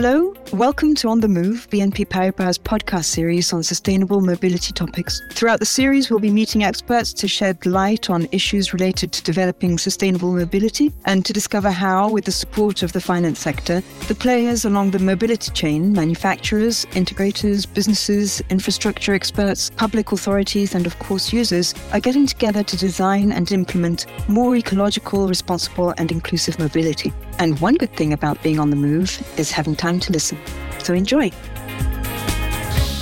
Hello, welcome to On the Move, BNP Paribas' podcast series on sustainable mobility topics. Throughout the series, we'll be meeting experts to shed light on issues related to developing sustainable mobility and to discover how, with the support of the finance sector, the players along the mobility chain, manufacturers, integrators, businesses, infrastructure experts, public authorities, and of course users, are getting together to design and implement more ecological, responsible, and inclusive mobility. And one good thing about being on the move is having time to listen. So enjoy.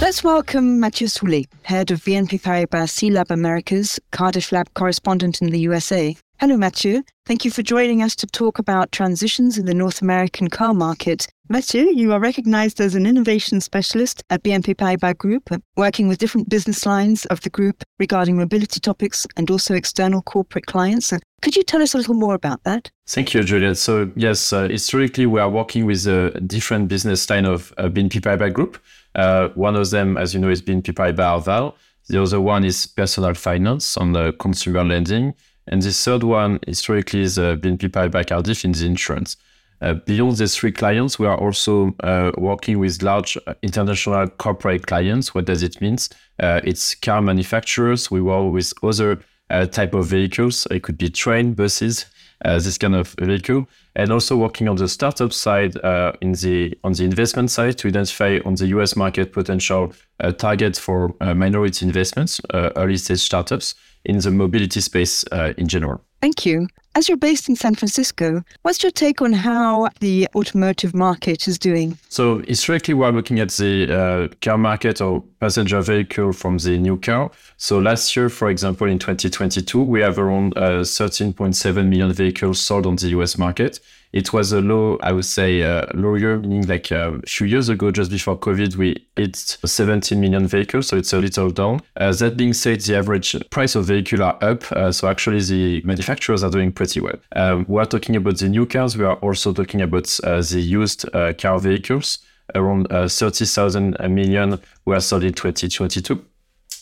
Let's welcome Matthieu Soulé, head of BNP Paribas C.Lab Americas, Cardif Lab correspondent in the USA. Hello, Matthieu. Thank you for joining us to talk about transitions in the North American car market. Matthieu, you are recognized as an innovation specialist at BNP Paribas Group, working with different business lines of the group regarding mobility topics and also external corporate clients. Could you tell us a little more about that? Thank you, Juliet. So, yes, uh, historically, we are working with a different business line of uh, BNP Paribas Group. Uh, one of them, as you know, is BNP Paribas Arval. The other one is personal finance on the consumer lending. And the third one, historically, is uh, BNP Paribas Cardif in the insurance. Uh, beyond these three clients, we are also uh, working with large uh, international corporate clients. What does it mean? Uh, it's car manufacturers. We work with other uh, type of vehicles. It could be train, buses, this kind of vehicle, and also working on the startup side uh, in the on the investment side to identify on the U.S. market potential uh, targets for uh, minority investments, uh, early stage startups in the mobility space in general. Thank you. As you're based in San Francisco, what's your take on how the automotive market is doing? So, historically, we're looking at the uh, car market or passenger vehicle from the new car. So, last year, for example, in 2022, we have around uh, 13.7 million vehicles sold on the US market. It was a low, I would say, uh, low year, meaning like a few years ago, just before COVID, we hit 17 million vehicles, so it's a little down. Uh, that being said, the average price of vehicle are up, uh, so actually the manufacturers are doing pretty well. Um, we are talking about the new cars. We are also talking about uh, the used uh, car vehicles. Around uh, 30,000 million were sold in 2022.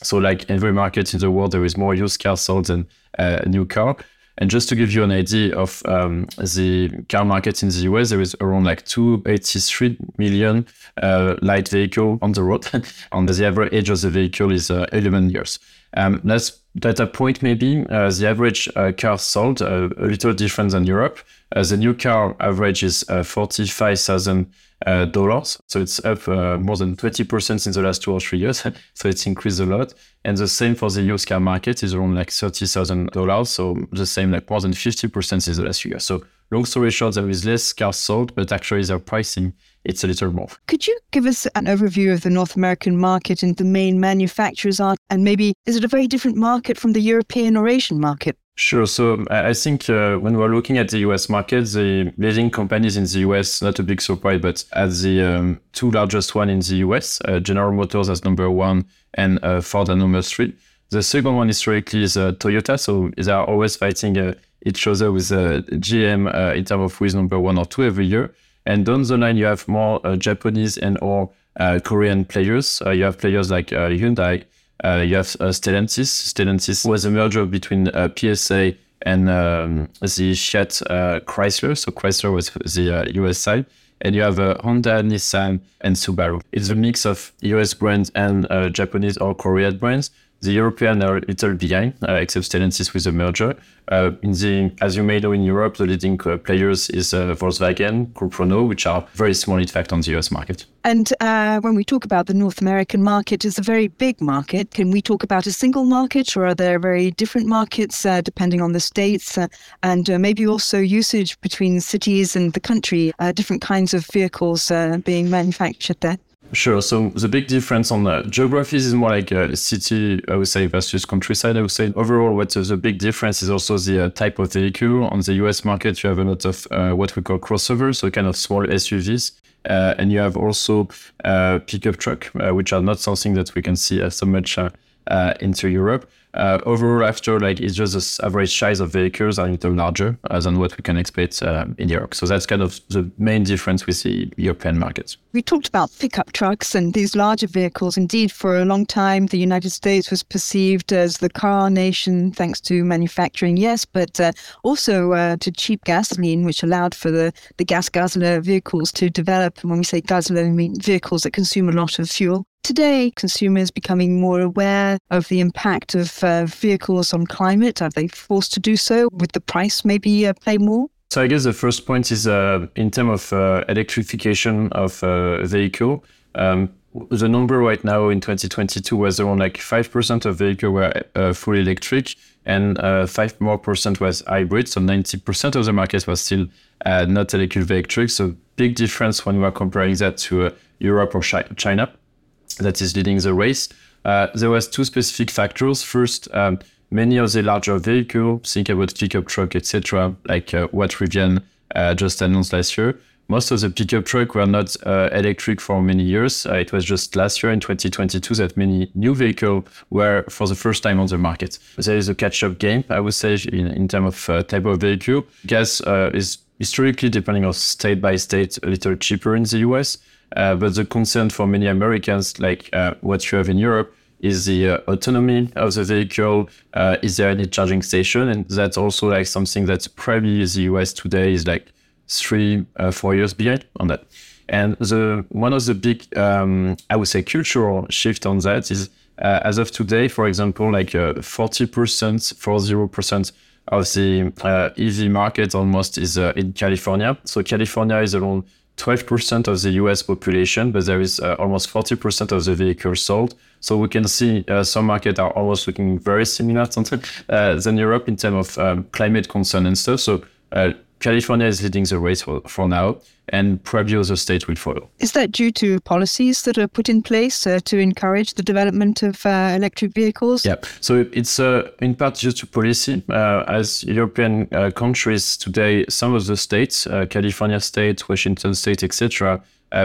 So, like every market in the world, there is more used cars sold than uh, new car. And just to give you an idea of um, the car market in the US, there is around like 283 million uh, light vehicle on the road. and the average age of the vehicle is uh, 11 years. Um, let's data point maybe uh, the average uh, car sold uh, a little different than Europe. Uh, the new car average is uh, forty-five thousand uh, dollars, so it's up more than twenty percent in the last two or three years. so it's increased a lot. And the same for the used car market is around like thirty thousand dollars, so the same like more than fifty percent in the last few years. So long story short, there is less cars sold, but actually their pricing it's a little more. Could you give us an overview of the North American market and the main manufacturers are, and maybe is it a very different market from the European or Asian market? Sure. So I think uh, when we're looking at the US market, the leading companies in the US, not a big surprise, but at the um, two largest one in the US, uh, General Motors as number one and uh, Ford at number three. The second one historically is uh, Toyota. So they are always fighting uh, each other with uh, GM in terms of who is number one or two every year. And down the line, you have more Japanese and or Korean players. you have players like Hyundai, uh, you have uh, Stellantis. Stellantis was a merger between uh, PSA and um, the Fiat uh, Chrysler. So Chrysler was the US uh, side. And you have uh, Honda, Nissan, and Subaru. It's a mix of US brands and Japanese or Korean brands. The European are a little behind, uh, except Stellantis with the merger. Uh, in the, as you may know, in Europe, the leading uh, players is uh, Volkswagen, Group Renault, which are very small, in fact, on the US market. And uh, when we talk about the North American market, it's a very big market. Can we talk about a single market, or are there very different markets uh, depending on the states, and maybe also usage between cities and the country, different kinds of vehicles being manufactured there? Sure. So the big difference on the geographies is more like a city, I would say, versus countryside. I would say overall, what the big difference is also the uh, type of vehicle. On the US market, you have a lot of uh, what we call crossovers, so kind of small SUVs. Uh, and you have also uh, pickup truck, uh, which are not something that we can see so much uh, into Europe. Uh, overall, after like it's just the average size of vehicles are a little larger uh, than what we can expect uh, in Europe. So that's kind of the main difference with the European markets. We talked about pickup trucks and these larger vehicles. Indeed, for a long time, the United States was perceived as the car nation thanks to manufacturing, yes, but uh, also uh, to cheap gasoline, which allowed for the, the gas guzzler vehicles to develop. And when we say guzzler, we mean vehicles that consume a lot of fuel. Today, consumers becoming more aware of the impact of uh, vehicles on climate. Are they forced to do so? Would the price maybe uh, play more? So I guess the first point is uh, in terms of uh, electrification of uh, vehicle. Um, the number right now in 2022 was around like 5% of vehicles were uh, fully electric and uh, 5 more percent was hybrid. So 90% of the market was still uh, not electric vehicles. So big difference when we are comparing that to uh, Europe or China that is leading the race. Uh, there was two specific factors. First, um, many of the larger vehicles, think about pickup truck, etc., like uh, what Rivian uh, just announced last year. Most of the pickup truck were not uh, electric for many years. Uh, it was just last year in 2022 that many new vehicles were for the first time on the market. There is a catch-up game, I would say, in, in terms of uh, type of vehicle. Gas is historically, depending on state by state, a little cheaper in the US. Uh, but the concern for many Americans, like uh, what you have in Europe, is the uh, autonomy of the vehicle. Uh, is there any charging station? And that's also like something that's probably the US today is like three, uh, four years behind on that. And the one of the big, um, I would say, cultural shift on that is uh, as of today, for example, like 40%, 40% of the EV market almost is in California. So California is around 12% of the US population, but there is uh, almost 40% of the vehicles sold. So we can see uh, some markets are almost looking very similar uh, than Europe in terms of um, climate concern and stuff. So uh, California is leading the race for, for now, and probably other states will follow. Is that due to policies that are put in place uh, to encourage the development of uh, electric vehicles? Yeah, so it's uh, in part due to policy. Uh, as European uh, countries today, some of the states, uh, California State, Washington State, etc.,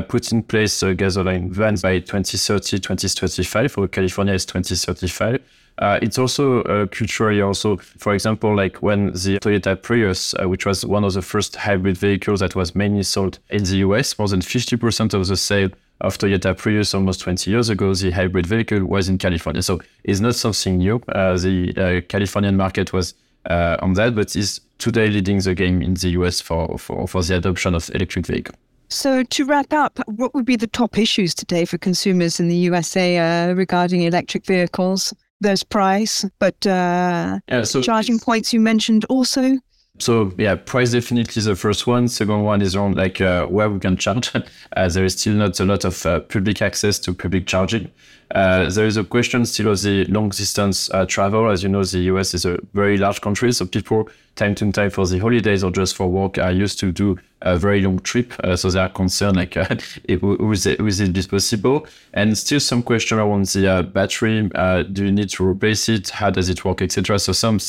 put in place gasoline vans by 2030, 2035, for California is 2035. Uh, it's also uh, culturally also, for example, like when the Toyota Prius, uh, which was one of the first hybrid vehicles that was mainly sold in the US, more than 50% of the sale of Toyota Prius almost 20 years ago, the hybrid vehicle was in California. So it's not something new. Uh, the uh, Californian market was uh, on that, but is today leading the game in the US for, for, for the adoption of electric vehicle. So, to wrap up, what would be the top issues today for consumers in the USA regarding electric vehicles? there's price, but uh, yeah, so charging points you mentioned also. So yeah, price definitely the first one. Second one is around like uh, where we can charge. uh, there is still not a lot of uh, public access to public charging. Uh, there is a question still of the long distance uh, travel. As you know, the US is a very large country, so people time to time for the holidays or just for work are used to do a very long trip. Uh, so they are concerned like if, is it, is this possible? And still some question around the battery. do you need to replace it? How does it work, etc. So some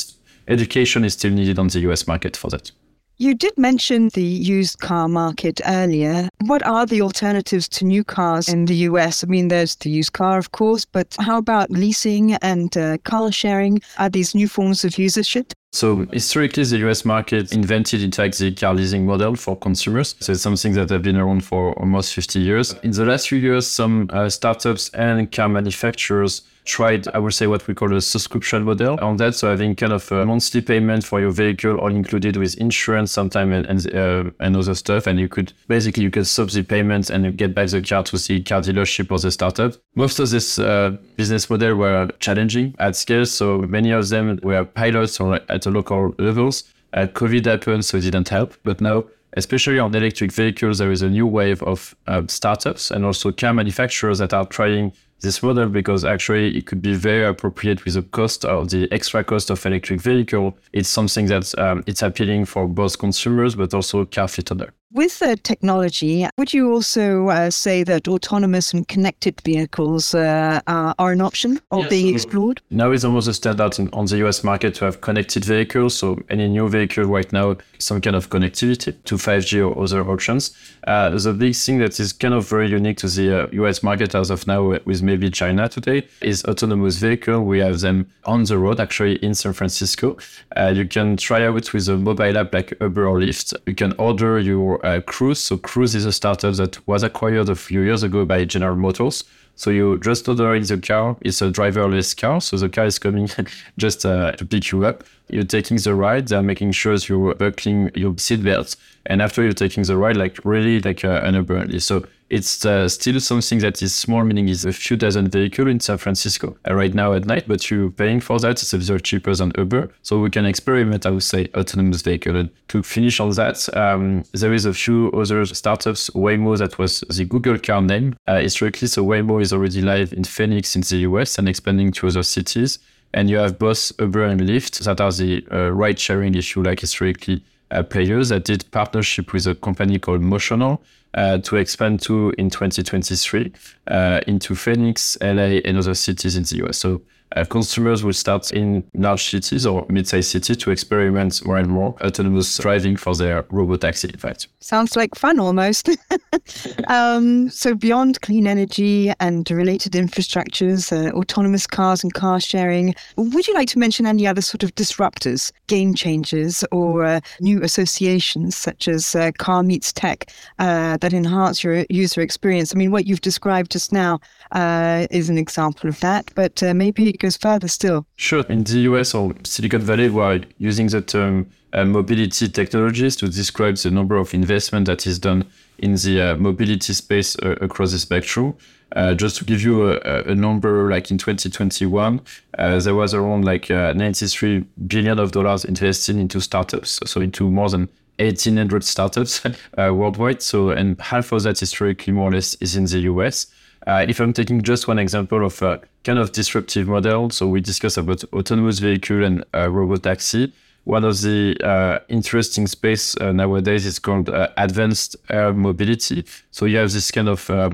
education is still needed on the US market for that. You did mention the used car market earlier. What are the alternatives to new cars in the US? I mean, there's the used car, of course, but how about leasing and uh, car sharing? Are these new forms of usership? So historically, the US market invented in fact the car leasing model for consumers. So it's something that has been around for almost 50 years. In the last few years, some uh, startups and car manufacturers tried, I would say, what we call a subscription model on that. So having kind of a monthly payment for your vehicle, all included with insurance, sometime and and, uh, and other stuff, and you could basically you could sub the payments and get back the car to the car dealership or the startup. Most of this uh, business model were challenging at scale, so many of them were pilots or at the local levels. Uh, COVID happened, so it didn't help. But now, especially on electric vehicles, there is a new wave of uh, startups and also car manufacturers that are trying this model because actually it could be very appropriate with the cost of the extra cost of electric vehicle. It's something that um, it's appealing for both consumers but also car fleet owner. With the technology, would you also uh, say that autonomous and connected vehicles uh, are an option or yes. being explored? Now it's almost a standard in, on the US market to have connected vehicles. So any new vehicle right now, some kind of connectivity to 5G or other options. Uh, the big thing that is kind of very unique to the US uh, market as of now with maybe China today is autonomous vehicle. We have them on the road actually in San Francisco. Uh, you can try out with a mobile app like Uber or Lyft. You can order your uh, Cruise. So Cruise is a startup that was acquired a few years ago by General Motors. So you just order in the car. It's a driverless car. So the car is coming just uh, to pick you up. You're taking the ride. They're making sure you're buckling your seatbelts. And after you're taking the ride, like really like uh, an Uber. So it's uh, still something that is small, meaning it's a few dozen vehicles in San Francisco uh, right now at night, but you're paying for that. It's a bit cheaper than Uber. So we can experiment, I would say, autonomous vehicle. And to finish on that, um, there is a few other startups. Waymo, that was the Google car name uh, historically. So Waymo is already live in Phoenix in the US and expanding to other cities. And you have both Uber and Lyft that are the uh, ride sharing issue, like historically uh, players that did partnership with a company called Motional to expand to in 2023 uh, into Phoenix, LA, and other cities in the US. So uh, consumers will start in large cities or mid-sized cities to experiment more and more autonomous driving for their robot taxi. In fact, sounds like fun almost. um, so beyond clean energy and related infrastructures, uh, autonomous cars and car sharing, would you like to mention any other sort of disruptors, game changers, or uh, new associations such as uh, Car Meets Tech uh, that enhance your user experience? I mean, what you've described just now uh, is an example of that, but maybe it goes further still. Sure. In the US or Silicon Valley, we're using the term uh, mobility technologies to describe the number of investment that is done in the uh, mobility space uh, across the spectrum. Uh, just to give you a, a, number, like in 2021, uh, there was around like uh, 93 billion of dollars invested into startups, so into more than 1,800 startups worldwide. So, and half of that historically more or less is in the US. Uh, if I'm taking just one example of a kind of disruptive model, so we discussed about autonomous vehicle and uh, robot taxi. One of the uh, interesting space uh, nowadays is called uh, advanced air mobility. So you have this kind of uh,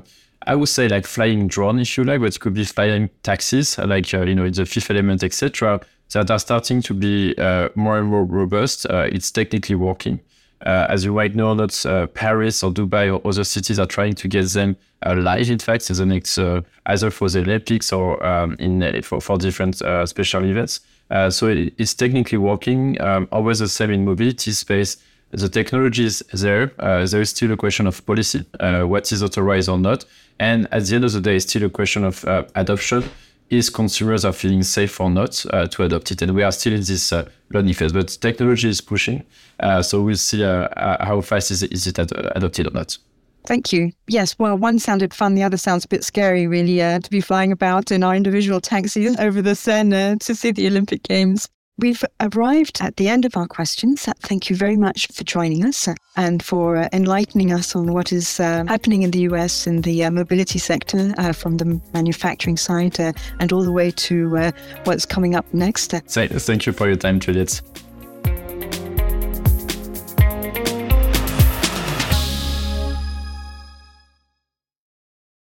I would say like flying drone, if you like, but it could be flying taxis, like you know, in the Fifth Element, etc., that are starting to be more and more robust. it's technically working. Uh, as you might know, not uh, Paris or Dubai or other cities are trying to get them uh, live. In fact, in the next either for the Olympics or um, in for, for different special events. so it, it's technically working. Um, always the same in mobility space the technology is there. Uh, there is still a question of policy, uh, what is authorized or not. And at the end of the day, it's still a question of uh, adoption is consumers are feeling safe or not uh, to adopt it. And we are still in this uh, learning phase, but technology is pushing. Uh, so we'll see uh, uh, how fast is it, is it ad- adopted or not. Thank you. Yes, well, one sounded fun, the other sounds a bit scary, really, uh, to be flying about in our individual taxis over the Seine to see the Olympic Games. We've arrived at the end of our questions. Thank you very much for joining us and for uh, enlightening us on what is uh, happening in the US in the uh, mobility sector uh, from the manufacturing side uh, and all the way to uh, what's coming up next. Thank you for your time, Juliet.